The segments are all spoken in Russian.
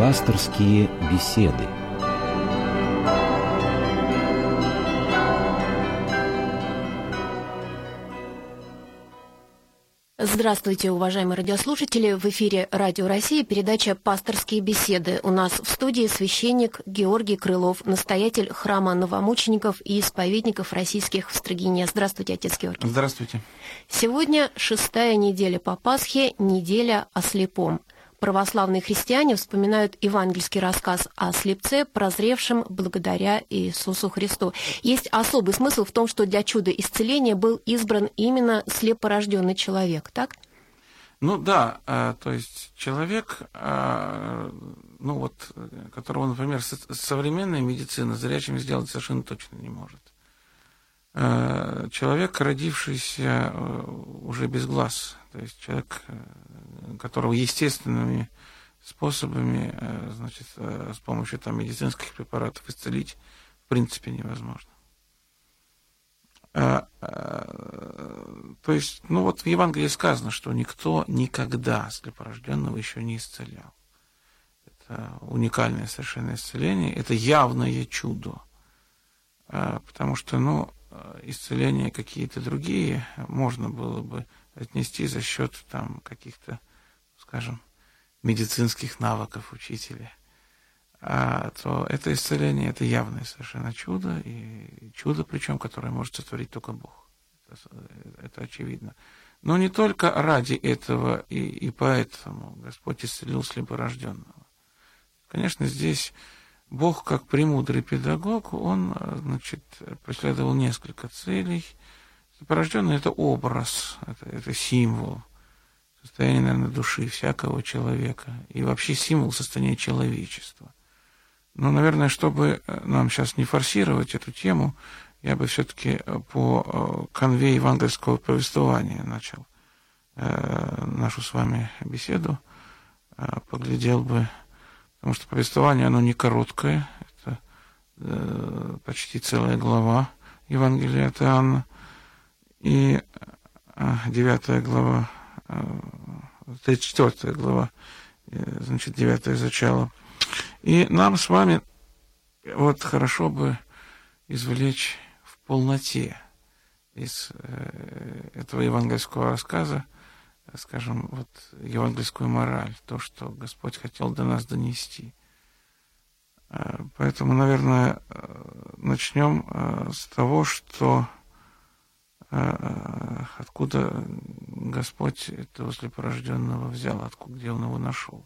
Пасторские беседы. Здравствуйте, уважаемые радиослушатели. В эфире Радио России передача «Пасторские беседы». У нас в студии священник Георгий Крылов, настоятель храма новомучеников и исповедников российских в Строгине. Здравствуйте, отец Георгий. Здравствуйте. Сегодня шестая неделя по Пасхе, неделя о слепом православные христиане вспоминают евангельский рассказ о слепце, прозревшем благодаря Иисусу Христу. Есть особый смысл в том, что для чуда исцеления был избран именно слепорожденный человек, так? Ну да, э, то есть человек, э, ну вот, которого, например, современная медицина зрячим сделать совершенно точно не может. Э, человек, родившийся уже без глаз, то есть человек, которого естественными способами, э, значит, э, с помощью там, медицинских препаратов исцелить в принципе невозможно. То есть, ну вот в Евангелии сказано, что никто никогда слепорожденного еще не исцелял. Это уникальное совершенно исцеление, это явное чудо. Потому что, ну, исцеления какие-то другие можно было бы отнести за счет там каких-то скажем, медицинских навыков учителя, а, то это исцеление, это явное совершенно чудо, и чудо, причем, которое может сотворить только Бог. Это, это очевидно. Но не только ради этого и, и поэтому Господь исцелил слепорожденного. Конечно, здесь Бог, как премудрый педагог, он, значит, преследовал несколько целей. Слепорожденный – это образ, это, это символ состояние, наверное, души всякого человека и вообще символ состояния человечества. Но, наверное, чтобы э, нам сейчас не форсировать эту тему, я бы все-таки э, по э, конве евангельского повествования начал нашу с вами беседу, поглядел бы, потому что повествование, оно не короткое, это почти целая глава Евангелия от Иоанна, и девятая глава 34 глава, э, значит, 9 зачало. И нам с вами вот хорошо бы извлечь в полноте из э, этого евангельского рассказа, скажем, вот евангельскую мораль, то, что Господь хотел до нас донести. Э, поэтому, наверное, начнем с того, что откуда Господь этого слепорожденного взял, откуда, где он его нашел.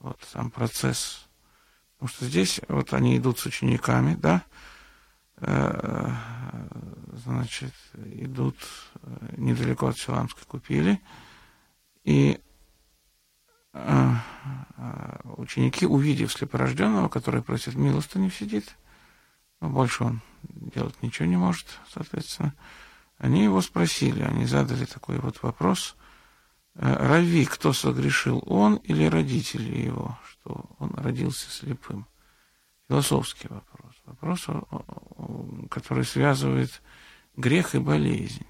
Вот сам процесс. Потому что здесь вот они идут с учениками, да, э, значит, идут э, недалеко от Силамской купили, и э, ученики, увидев слепорожденного, который просит милостыню, сидит, но больше он делать ничего не может, соответственно, они его спросили, они задали такой вот вопрос. «Э, Рави, кто согрешил, он или родители его, что он родился слепым? Философский вопрос. Вопрос, который связывает грех и болезнь.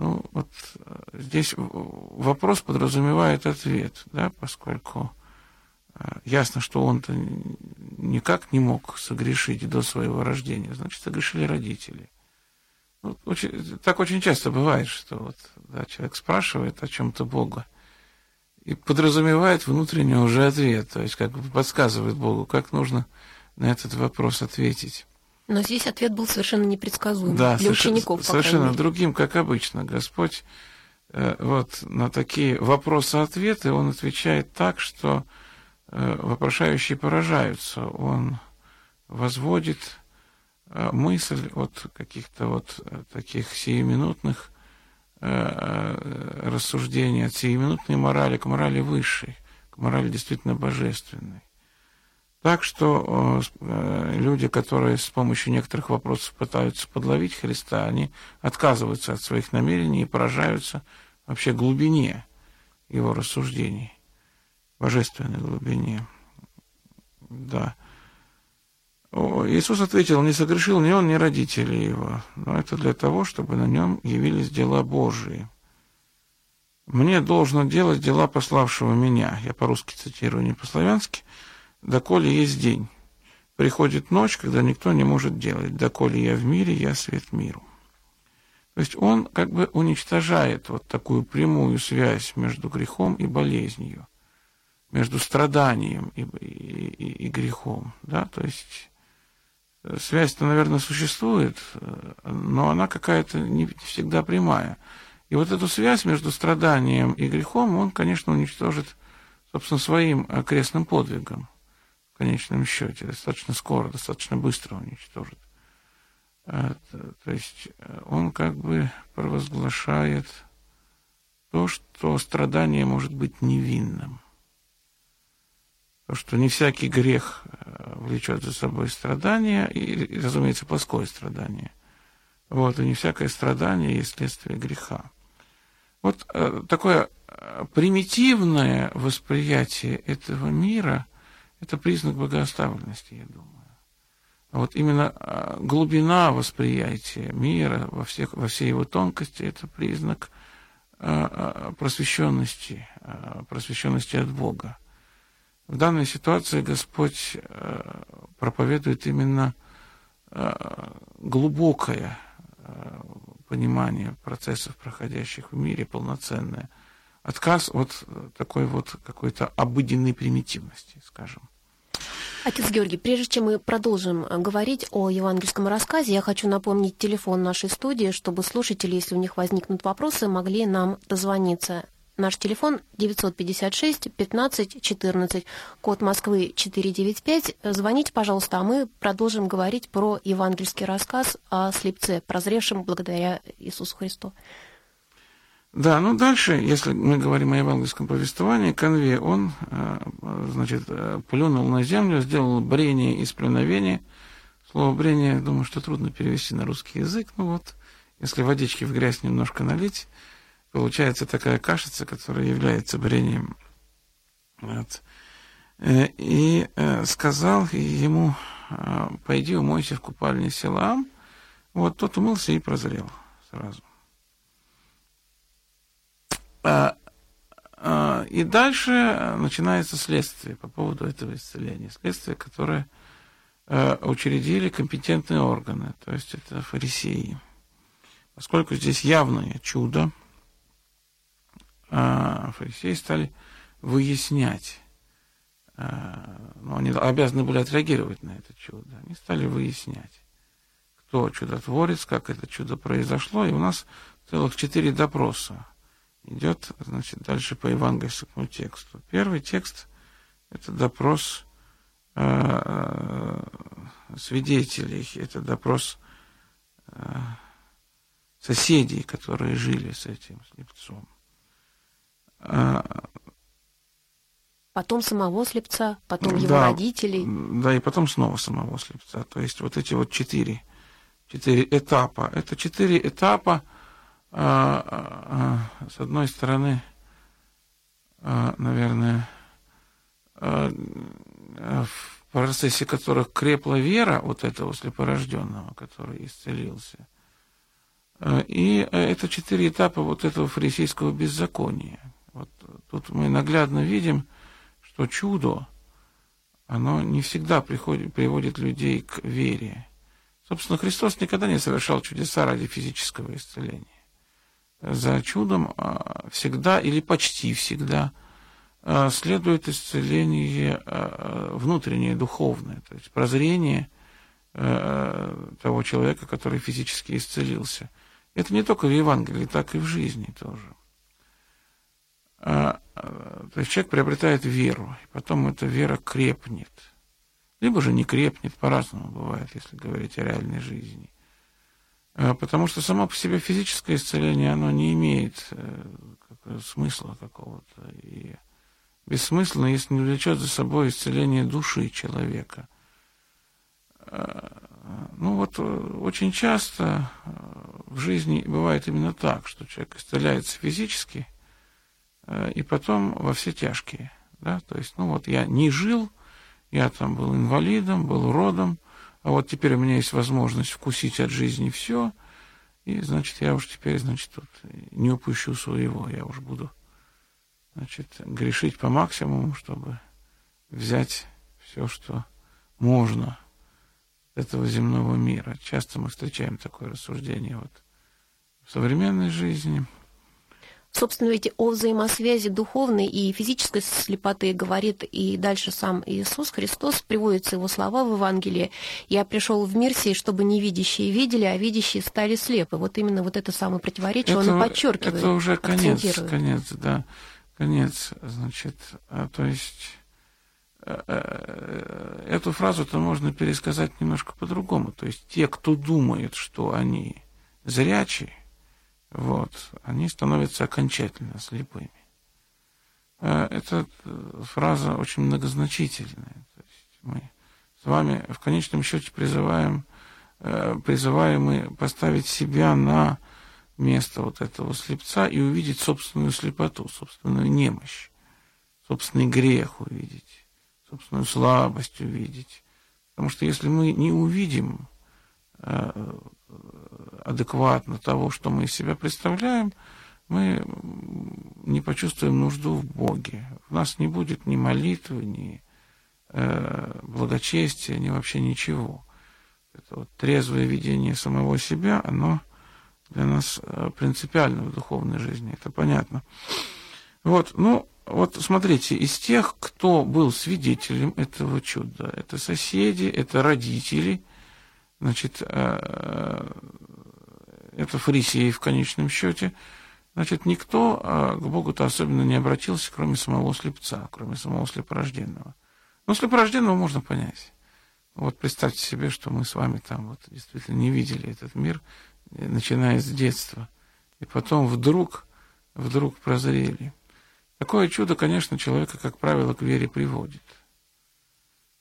Ну, вот э, здесь вопрос подразумевает ответ, да, поскольку э, ясно, что он-то никак не мог согрешить до своего рождения, значит, согрешили родители – ну, очень, так очень часто бывает, что вот, да, человек спрашивает о чем-то Бога и подразумевает внутренний уже ответ, то есть как бы подсказывает Богу, как нужно на этот вопрос ответить. Но здесь ответ был совершенно непредсказуемым да, для совершенно, учеников. Совершенно другим, как обычно. Господь э, вот на такие вопросы-ответы он отвечает так, что э, вопрошающие поражаются. Он возводит Э, мысль от каких-то вот э, таких сиюминутных э, рассуждений, от сиюминутной морали к морали высшей, к морали действительно божественной. Так что люди, которые с помощью некоторых вопросов пытаются подловить Христа, они отказываются от своих намерений и поражаются вообще глубине его рассуждений, божественной глубине. Да. Иисус ответил, не согрешил ни он, ни родители его, но это для того, чтобы на нем явились дела Божии. Мне должно делать дела пославшего меня. Я по-русски цитирую, не по-славянски. Доколе есть день. Приходит ночь, когда никто не может делать. Доколе я в мире, я свет миру. То есть он как бы уничтожает вот такую прямую связь между грехом и болезнью, между страданием и, и, и грехом. Да? То есть э, связь-то, наверное, существует, э, но она какая-то не всегда прямая. И вот эту связь между страданием и грехом он, конечно, уничтожит, собственно, своим крестным подвигом в конечном счете. Достаточно скоро, достаточно быстро уничтожит. А, то есть э, он как бы провозглашает то, что страдание может быть невинным. То, что не всякий грех э, влечет за собой страдание, и, разумеется, плоское страдание. Вот, и не всякое страдание есть следствие греха. Вот э, такое э, примитивное восприятие этого мира – это признак богооставленности, я думаю. Вот именно э, глубина восприятия мира во, всех, во всей его тонкости – это признак э, э просвещенности, просвещенности от Бога. В данной ситуации Господь проповедует именно глубокое понимание процессов, проходящих в мире, полноценное. Отказ от такой вот какой-то обыденной примитивности, скажем. Отец Георгий, прежде чем мы продолжим говорить о евангельском рассказе, я хочу напомнить телефон нашей студии, чтобы слушатели, если у них возникнут вопросы, могли нам дозвониться. Наш телефон 956 15 14, код Москвы 495. Звоните, пожалуйста, а мы продолжим говорить про евангельский рассказ о слепце, прозревшем благодаря Иисусу Христу. Да, ну дальше, если мы говорим о евангельском повествовании, Конве, он, э, значит, э, плюнул на землю, сделал брение из плюновения. Слово брение, думаю, что трудно перевести на русский язык. Ну вот, если водички в грязь немножко налить, получается такая кашица, которая является брением. Вот. Э, и сказал ему, пойди умойся в купальне Силаам. Вот тот умылся и прозрел сразу. А, а, и дальше начинается следствие по поводу этого исцеления. Следствие, которое учредили компетентные органы, то есть это фарисеи. Поскольку здесь явное чудо, а, фарисеи стали выяснять, а, ну, они обязаны были отреагировать на это чудо, они стали выяснять, кто чудотворец, как это чудо произошло, и у нас целых четыре допроса идет, значит, дальше по евангельскому тексту. Первый текст – это допрос э, свидетелей, это допрос э, соседей, которые жили с этим слепцом. Потом самого слепца, потом его да, родителей. Да, и потом снова самого слепца. То есть вот эти вот четыре, четыре этапа. Это четыре этапа, с одной стороны, а, наверное, а, в процессе которых крепла вера вот этого слепорожденного, который исцелился. И это четыре этапа вот этого фарисейского беззакония. Вот тут мы наглядно видим, что чудо, оно не всегда приходит, приводит людей к вере. Собственно, Христос никогда не совершал чудеса ради физического исцеления. За чудом а, всегда или почти всегда а, следует исцеление а, внутреннее, духовное, то есть прозрение того человека, который физически исцелился. Это не только в Евангелии, так и в жизни тоже. То есть человек приобретает веру, и потом эта вера крепнет. Либо же не крепнет, по-разному бывает, если говорить о реальной жизни. А, потому что само по себе физическое исцеление, оно не имеет э, смысла какого-то. И бессмысленно, если не влечет за собой исцеление души человека. Ну вот э, очень часто э, в жизни бывает именно так, что человек исцеляется физически – и потом во все тяжкие. Да? То есть, ну вот я не жил, я там был инвалидом, был уродом, а вот теперь у меня есть возможность вкусить от жизни все, и, значит, я уж теперь, значит, тут не упущу своего, я уж буду, значит, грешить по максимуму, чтобы взять все, что можно этого земного мира. Часто мы встречаем такое рассуждение вот в современной жизни – Собственно, ведь о взаимосвязи духовной и физической слепоты говорит и дальше сам Иисус Христос, приводятся его слова в Евангелии. «Я пришел в мир сей, чтобы невидящие видели, а видящие стали слепы». Вот именно вот это самое противоречие это, он подчеркивает. Это уже конец, конец, да, конец, значит, а, то есть э, э, эту фразу-то можно пересказать немножко по-другому. То есть те, кто думает, что они зрячие, вот, они становятся окончательно слепыми. Э, эта э, фраза очень многозначительная. То есть мы с вами в конечном счете призываем, э, призываем мы поставить себя на место вот этого слепца и увидеть собственную слепоту, собственную немощь, собственный грех увидеть, собственную слабость увидеть. Потому что если мы не увидим адекватно того, что мы из себя представляем, мы не почувствуем нужду в Боге. У нас не будет ни молитвы, ни э, благочестия, ни вообще ничего. Это вот трезвое видение самого себя, оно для нас э, принципиально в духовной жизни, это понятно. Вот, ну, вот смотрите, из тех, кто был свидетелем этого чуда, это соседи, это родители, значит, э, это фарисеи в конечном счете, значит, никто а, к Богу-то особенно не обратился, кроме самого слепца, кроме самого слепорожденного. Но слепорожденного можно понять. Вот представьте себе, что мы с вами там вот действительно не видели этот мир, э, начиная с детства. И потом вдруг, вдруг прозрели. Такое чудо, конечно, человека, как правило, к вере приводит.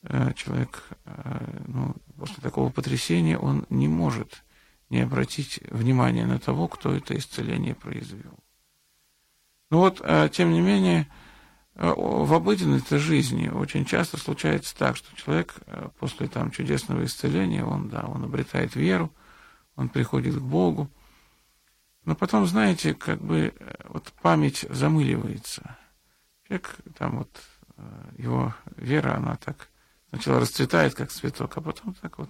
Э, человек, э, ну, после такого потрясения, он не может не обратить внимание на того, кто это исцеление произвел. Но ну вот, а, тем не менее, а, в обыденной жизни очень часто случается так, что человек а, после там чудесного исцеления, он, да, он обретает веру, он приходит к Богу, но потом, знаете, как бы вот память замыливается. Человек, там вот, его вера, она так сначала расцветает, как цветок, а потом так вот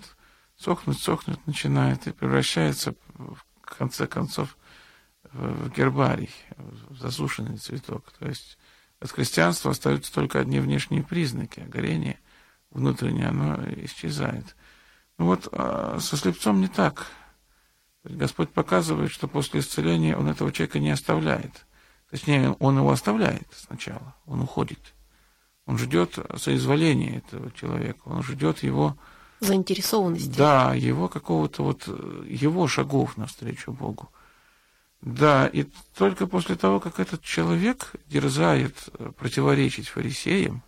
сохнуть, сохнуть начинает и превращается в конце концов в гербарий, в засушенный цветок. То есть от христианства остаются только одни внешние признаки, а горение внутреннее, оно исчезает. Ну вот а со слепцом не так. Господь показывает, что после исцеления он этого человека не оставляет. Точнее, он его оставляет сначала, он уходит. Он ждет соизволения этого человека, он ждет его заинтересованности. Да, его какого-то вот, его шагов навстречу Богу. Да, и только после того, как этот человек дерзает э, противоречить фарисеям,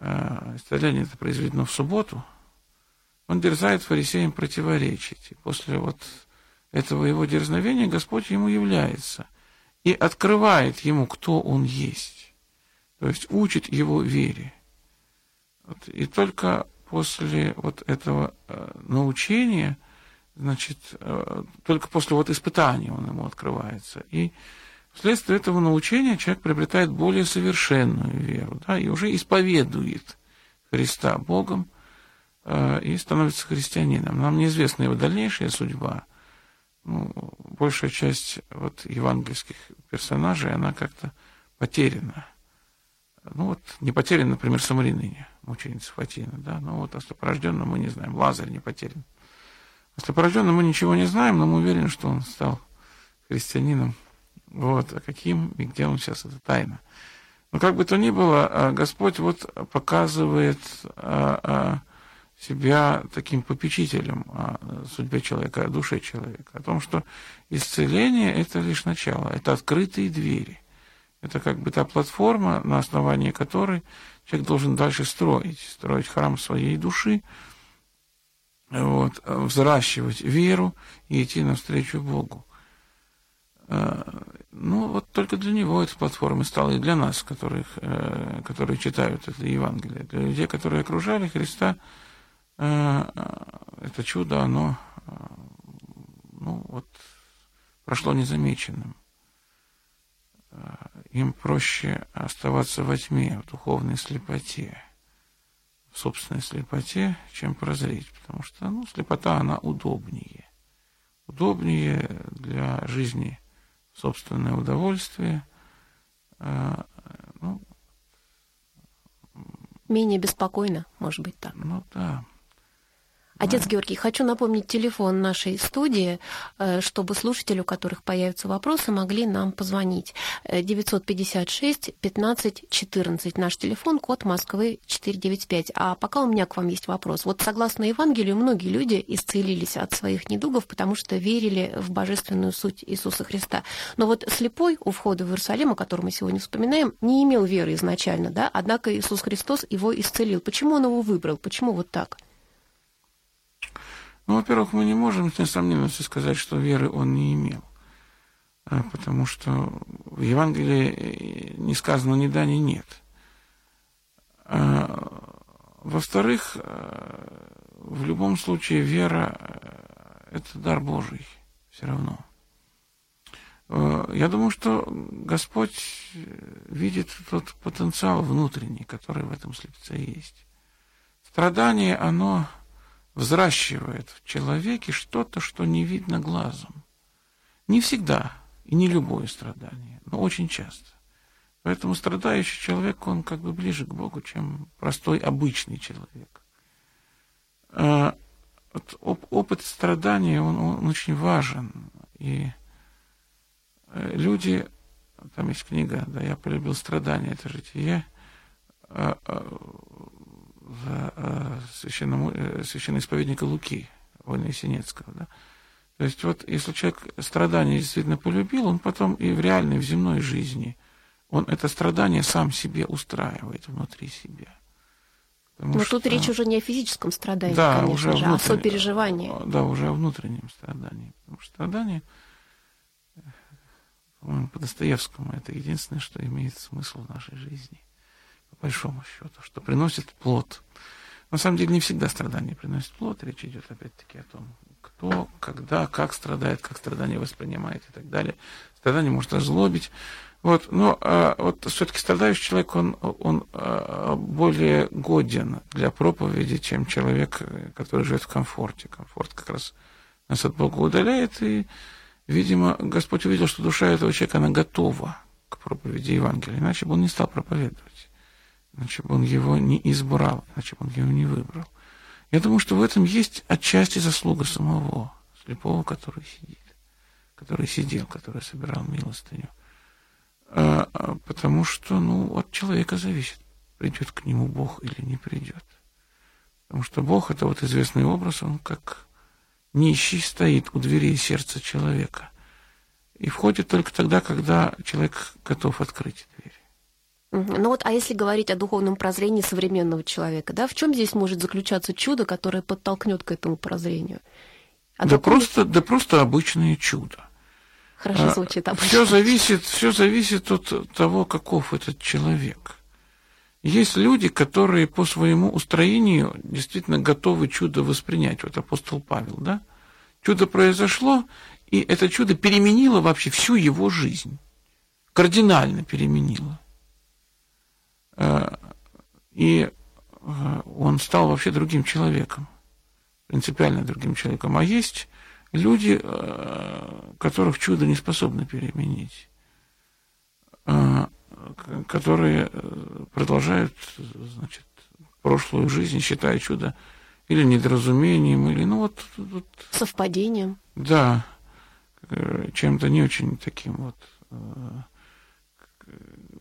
э, исцеление это произведено в субботу, он дерзает фарисеям противоречить. И после вот этого его дерзновения Господь ему является и открывает ему, кто он есть. То есть учит его вере. Вот, и только после вот этого э, научения, значит, э, только после вот испытания он ему открывается. И вследствие этого научения человек приобретает более совершенную веру, да, и уже исповедует Христа Богом э, и становится христианином. Нам неизвестна его дальнейшая судьба. Ну, большая часть вот евангельских персонажей, она как-то потеряна. Ну вот не потерян, например, Самариныне мученица Фатина, да, но вот о слепорожденном мы не знаем, Лазарь не потерян. О слепорожденном мы ничего не знаем, но мы уверены, что он стал христианином. Вот, а каким и где он сейчас, это тайна. Но как бы то ни было, а, Господь вот показывает а, а, себя таким попечителем о судьбе человека, о душе человека, о том, что исцеление – это лишь начало, это открытые двери. Это как бы та платформа, на основании которой человек должен дальше строить, строить храм своей души, вот, взращивать веру и идти навстречу Богу. А, ну, вот только для него эта платформа стала и для нас, которых, э, которые читают это Евангелие. Для людей, которые окружали Христа, э, это чудо, оно ну, вот, прошло незамеченным им проще оставаться во тьме, в духовной слепоте. в собственной слепоте, чем прозреть, потому что ну, слепота, она удобнее. Удобнее для жизни собственное удовольствие. Э, ну, Менее беспокойно, может быть так. Ну да. Отец. Георгий, хочу напомнить телефон нашей студии, э, чтобы слушатели, у которых появятся вопросы, могли нам позвонить. 956 15 14. Наш телефон, код Москвы 495. А пока у меня к вам есть вопрос. Вот согласно Евангелию, многие люди исцелились от своих недугов, потому что верили в божественную суть Иисуса Христа. Но вот слепой у входа в Иерусалим, о котором мы сегодня вспоминаем, не имел веры изначально, да? Однако Иисус Христос его исцелил. Почему он его выбрал? Почему вот так? Ну, во-первых, мы не можем с несомненностью сказать, что веры он не имел. А, потому что в Евангелии э, не сказано ни да, ни нет. А, во-вторых, э, в любом случае вера э, – это дар Божий все равно. Я думаю, что Господь видит тот потенциал внутренний, который в этом слепце есть. Страдание, оно взращивает в человеке что-то, что не видно глазом. Не всегда и не любое страдание, но очень часто. Поэтому страдающий человек, он как бы ближе к Богу, чем простой обычный человек. А, вот опыт страдания, он, он очень важен. И э, люди, там есть книга, да, «Я полюбил страдания, это житие», а, а, в э, священному, э, священноисповедника Луки, Войны Синецкого. Да? То есть вот если человек страдание действительно полюбил, он потом и в реальной, в земной жизни, он это страдание сам себе устраивает внутри себя. Потому Но что, тут речь уже не о физическом страдании, да, конечно уже же, а о сопереживании. Да, уже о внутреннем страдании. Потому что страдание, по-моему, по Достоевскому, это единственное, что имеет смысл в нашей жизни большому счету, что приносит плод. На самом деле не всегда страдание приносит плод, речь идет опять-таки о том, кто, когда, как страдает, как страдание воспринимает и так далее. Страдание может озлобить. Вот, но а, вот все-таки страдающий человек, он, он а, более годен для проповеди, чем человек, который живет в комфорте. Комфорт как раз нас от Бога удаляет, и, видимо, Господь увидел, что душа этого человека, она готова к проповеди Евангелия, иначе бы он не стал проповедовать иначе бы он его не избрал, иначе бы он его не выбрал. Я думаю, что в этом есть отчасти заслуга самого слепого, который сидит, который сидел, который собирал милостыню. А, а, потому что, ну, от человека зависит, придет к нему Бог или не придет. Потому что Бог это вот известный образ, он как нищий стоит у дверей сердца человека. И входит только тогда, когда человек готов открыть дверь. Ну вот, а если говорить о духовном прозрении современного человека, да, в чем здесь может заключаться чудо, которое подтолкнет к этому прозрению? А да, просто, да просто обычное чудо. Хорошо а, звучит обычно. Все зависит, все зависит от того, каков этот человек. Есть люди, которые по своему устроению действительно готовы чудо воспринять. Вот апостол Павел, да? Чудо произошло, и это чудо переменило вообще всю его жизнь. Кардинально переменило. Э, и э, он стал вообще другим человеком, принципиально другим человеком. А есть люди, э, которых чудо не способно переменить, которые продолжают, значит, прошлую жизнь, считая чудо или недоразумением, или, ну, вот... вот Совпадением. Да, чем-то не очень таким вот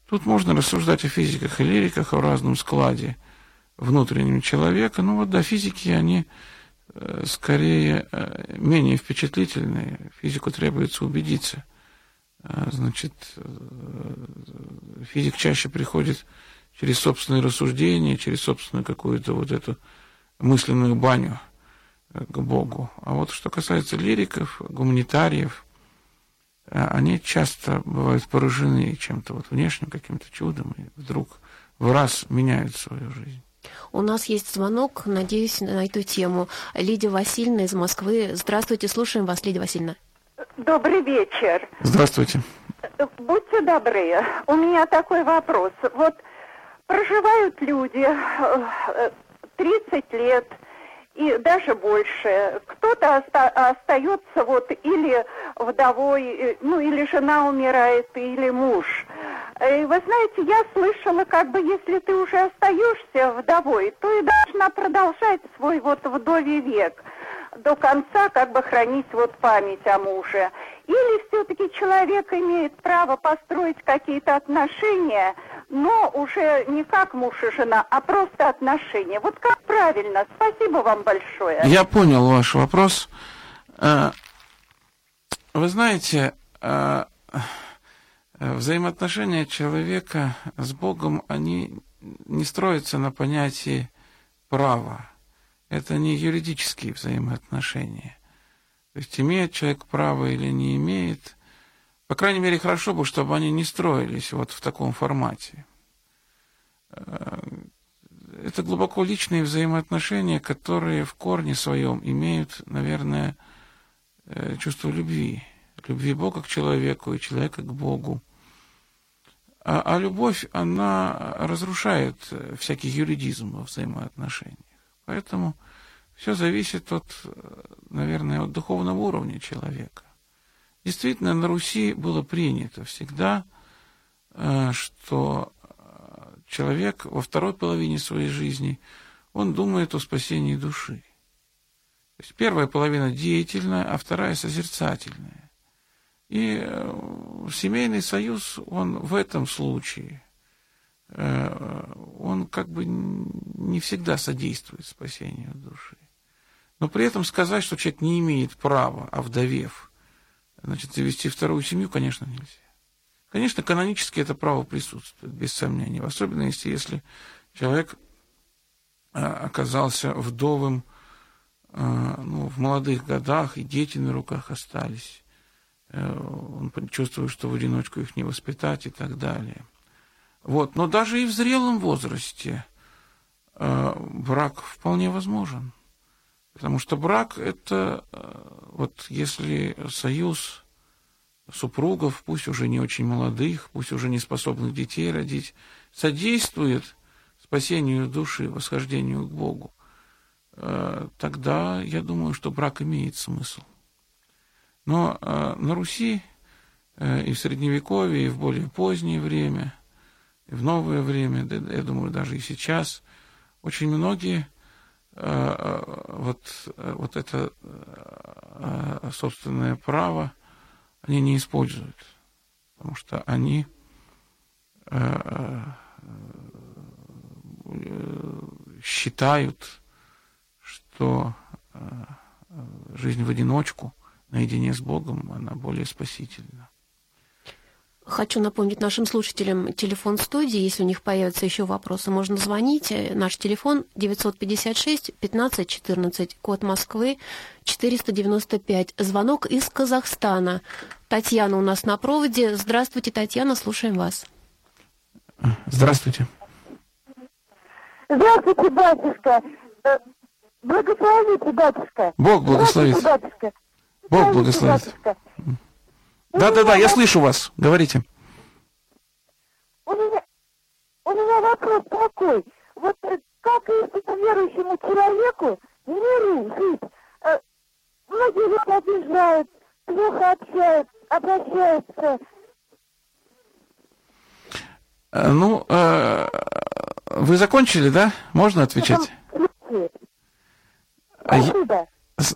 Тут можно рассуждать о физиках и лириках, о разном складе внутреннего человека. Ну вот, да, физики, они э, скорее э, менее впечатлительные. Физику требуется убедиться. А, значит, э, физик чаще приходит через собственные рассуждения, через собственную какую-то вот эту мысленную баню к Богу. А вот что касается лириков, гуманитариев, они часто бывают поражены чем-то вот внешним каким-то чудом, и вдруг в раз меняют свою жизнь. У нас есть звонок, надеюсь, на эту тему. Лидия Васильевна из Москвы. Здравствуйте, слушаем вас, Лидия Васильевна. Добрый вечер. Здравствуйте. Будьте добры, у меня такой вопрос. Вот проживают люди, э, 30 лет и даже больше. Кто-то оста- остается вот или вдовой, э, ну или жена умирает, или муж. И вы знаете, я слышала, как бы если ты уже остаешься вдовой, то и должна продолжать свой вот вдовий век до конца как бы хранить вот память о муже. Или все-таки человек имеет право построить какие-то отношения, но уже не как муж и жена, а просто отношения. Вот как правильно? Спасибо вам большое. Я понял ваш вопрос. Э, вы знаете, э, взаимоотношения человека с Богом, они не строятся на понятии права. Это не юридические взаимоотношения. То есть имеет человек право или не имеет. По крайней мере, хорошо бы, чтобы они не строились вот в таком формате. Э, это глубоко личные взаимоотношения, которые в корне своем имеют, наверное, э, чувство любви. Любви Бога к человеку и человека к Богу. А, а любовь, она разрушает всякий юридизм во взаимоотношениях. Поэтому все зависит от, наверное, от духовного уровня человека. Действительно, на Руси было принято всегда, э, что человек во второй половине своей жизни, он думает о спасении души. То есть первая половина деятельная, а вторая созерцательная. И э, семейный союз, он в этом случае, э, он как бы не всегда содействует спасению души. Но при этом сказать, что человек не имеет права, овдовев, значит, завести вторую семью, конечно, нельзя. Конечно, канонически это право присутствует, без сомнения, в особенности, если человек оказался вдовым ну, в молодых годах, и дети на руках остались. Э, он чувствует, что в одиночку их не воспитать и так далее. Вот. Но даже и в зрелом возрасте брак вполне возможен. Потому что брак – это вот если союз супругов, пусть уже не очень молодых, пусть уже не способных детей родить, содействует спасению души, восхождению к Богу, э, тогда я думаю, что брак имеет смысл. Но э, на Руси э, и в Средневековье, и в более позднее время, и в новое время, я думаю, даже и сейчас, очень многие вот, вот это собственное право – они не используют, потому что они э, э, считают, что э, жизнь в одиночку, наедине с Богом, она более спасительна. Хочу напомнить нашим слушателям телефон студии. Если у них появятся еще вопросы, можно звонить. Наш телефон 956 15 14, код Москвы 495. Звонок из Казахстана. Татьяна у нас на проводе. Здравствуйте, Татьяна, слушаем вас. Здравствуйте. Здравствуйте, батюшка. Э, благословите, батюшка. Бог благословит. батюшка. Бог благословит. Батюшка. Да-да-да, я слышу вас. Говорите. У меня, у меня вопрос такой. Вот э, как верующему человеку в миру жить? Э, многие люди обижают, плохо общаются, обращаются. Э, ну, вы закончили, да? Можно отвечать? Спасибо.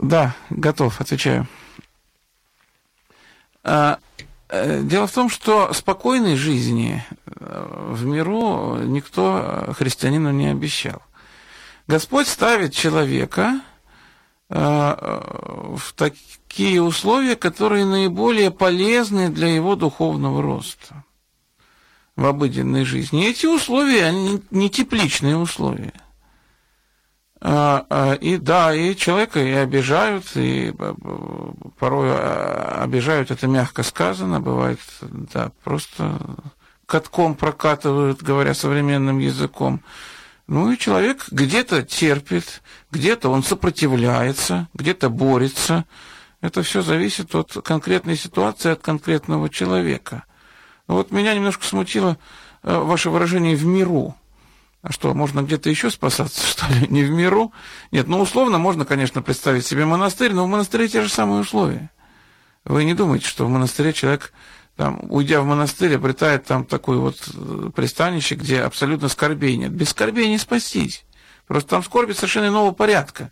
Да, готов, отвечаю. А, э, дело в том, что спокойной жизни э, в миру никто христианину не обещал. Господь ставит человека э, в такие условия, которые наиболее полезны для его духовного роста в обыденной жизни. Эти условия, они не тепличные условия – и да, и человека и обижают, и порой а, обижают, это мягко сказано, бывает, да, просто катком прокатывают, говоря современным языком. Ну и человек где-то терпит, где-то он сопротивляется, где-то борется. Это все зависит от конкретной ситуации, от конкретного человека. Вот меня немножко смутило э, ваше выражение «в миру». А что, можно где-то еще спасаться, что ли? Не в миру? Нет, ну, условно, можно, конечно, представить себе монастырь, но в монастыре те же самые условия. Вы не думаете, что в монастыре человек, там, уйдя в монастырь, обретает там такое вот э, пристанище, где абсолютно скорбей нет. Без скорбей не спастись. Просто там скорби совершенно иного порядка.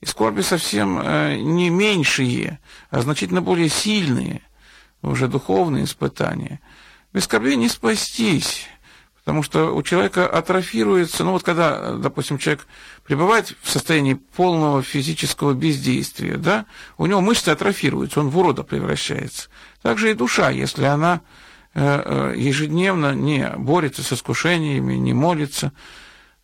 И скорби совсем э, не меньшие, а значительно более сильные, уже духовные испытания. Без скорбей не спастись. Потому что у человека атрофируется, ну вот когда, допустим, человек пребывает в состоянии полного физического бездействия, да, у него мышцы атрофируются, он в урода превращается. Также и душа, если она э, э, ежедневно не борется с искушениями, не молится,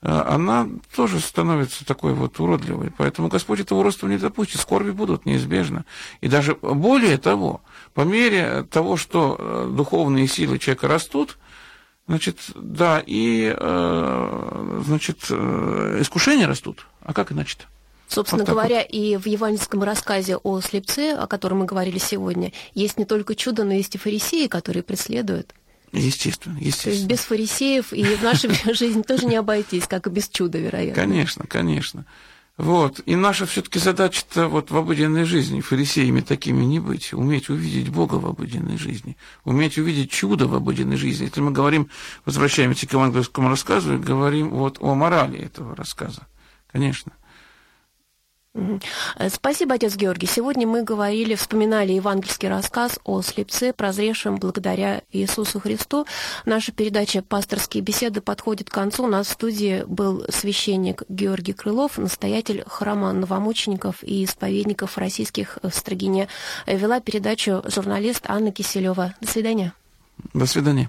э, она тоже становится такой вот уродливой. Поэтому Господь этого уродства не допустит, скорби будут неизбежно. И даже более того, по мере того, что духовные силы человека растут, Значит, да, и, э, значит, э, искушения растут. А как иначе-то? Собственно вот говоря, вот. и в евангельском рассказе о слепце, о котором мы говорили сегодня, есть не только чудо, но есть и фарисеи, которые преследуют. Естественно, естественно. То есть без фарисеев и в нашей жизни тоже не обойтись, как и без чуда, вероятно. Конечно, конечно. Вот. И наша все-таки задача-то вот в обыденной жизни, фарисеями такими не быть, уметь увидеть Бога в обыденной жизни, уметь увидеть чудо в обыденной жизни. Если мы говорим, возвращаемся к евангельскому рассказу, говорим вот о морали этого рассказа, конечно. Э, спасибо, отец Георгий. Сегодня мы говорили, вспоминали евангельский рассказ о слепце, прозревшем благодаря Иисусу Христу. Наша передача «Пасторские беседы» подходит к концу. У нас в студии был священник Георгий Крылов, настоятель храма новомучеников и исповедников российских в Строгине. Вела передачу журналист Анна Киселева. До свидания. До свидания.